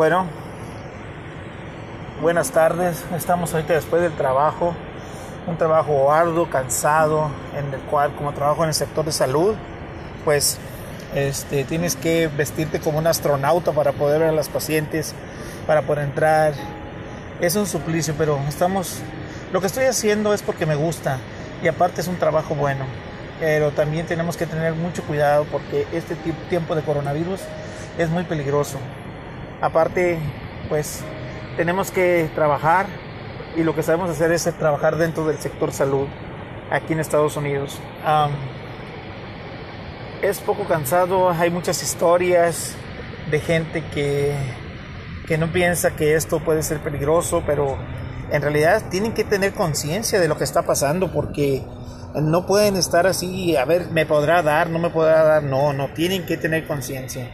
Bueno, buenas tardes. Estamos ahorita después del trabajo, un trabajo arduo, cansado, en el cual como trabajo en el sector de salud, pues este, tienes que vestirte como un astronauta para poder ver a los pacientes, para poder entrar. Es un suplicio, pero estamos, lo que estoy haciendo es porque me gusta y aparte es un trabajo bueno. Pero también tenemos que tener mucho cuidado porque este tiempo de coronavirus es muy peligroso. Aparte, pues tenemos que trabajar y lo que sabemos hacer es trabajar dentro del sector salud aquí en Estados Unidos. es poco cansado, hay muchas historias de gente que, que no piensa que esto puede ser peligroso, pero en realidad tienen que tener conciencia de lo que está pasando porque no pueden estar así, a ver, me podrá dar, no me podrá dar, no, no, tienen que tener conciencia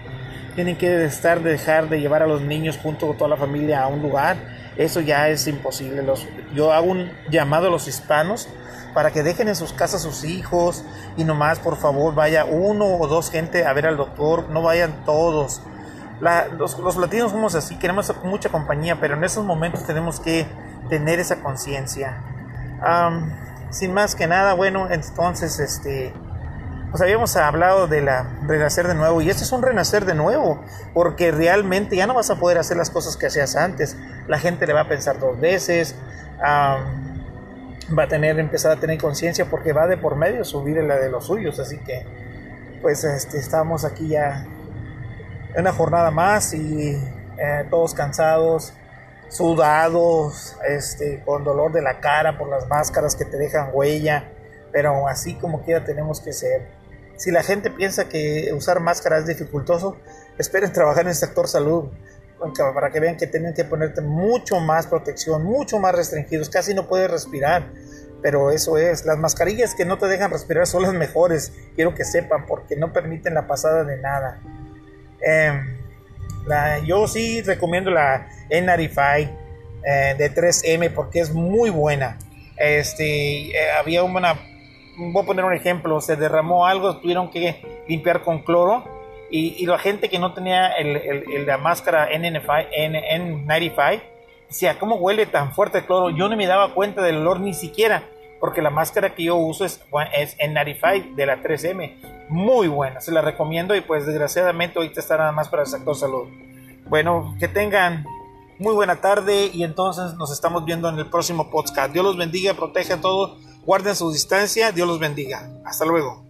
tienen que estar, dejar de llevar a los niños junto con toda la familia a un lugar. Eso ya es imposible. Los, yo hago un llamado a los hispanos para que dejen en sus casas sus hijos y nomás por favor vaya uno o dos gente a ver al doctor, no vayan todos. los, latinos somos así, queremos mucha compañía, pero en esos momentos tenemos que tener esa conciencia. sin más que nada, bueno, entonces este pues habíamos hablado de la renacer de nuevo y este es un renacer de nuevo porque realmente ya no vas a poder hacer las cosas que hacías antes. La gente le va a pensar dos veces va a tener empezar a tener conciencia porque va de por medio subir la de los suyos. Así que pues este, estamos aquí ya en una jornada más y eh, todos cansados sudados este con dolor de la cara por las máscaras que te dejan huella pero así como quiera tenemos que ser. Si la gente piensa que usar máscara es dificultoso, esperen trabajar en el sector salud para que vean que tienen que ponerte mucho más protección, mucho más restringidos, casi no puedes respirar. Pero eso es, las mascarillas que no te dejan respirar son las mejores, quiero que sepan, porque no permiten la pasada de nada. Em, yo sí recomiendo la N95 eh, de 3M porque es muy buena. Este, eh, había una voy a poner un ejemplo, se derramó algo, tuvieron que limpiar con cloro y, la gente que no tenía el, la máscara N95, N95 decía, ¿cómo huele tan fuerte el cloro? Yo no me daba cuenta del olor ni siquiera, porque la máscara que yo uso es, es N95 de la 3M, muy buena, se la recomiendo y pues desgraciadamente ahorita está nada más para el sector salud. Bueno, que tengan muy buena tarde y entonces nos estamos viendo en el próximo podcast. Dios los bendiga, proteja a todos Guarden su distancia. Dios los bendiga. Hasta luego.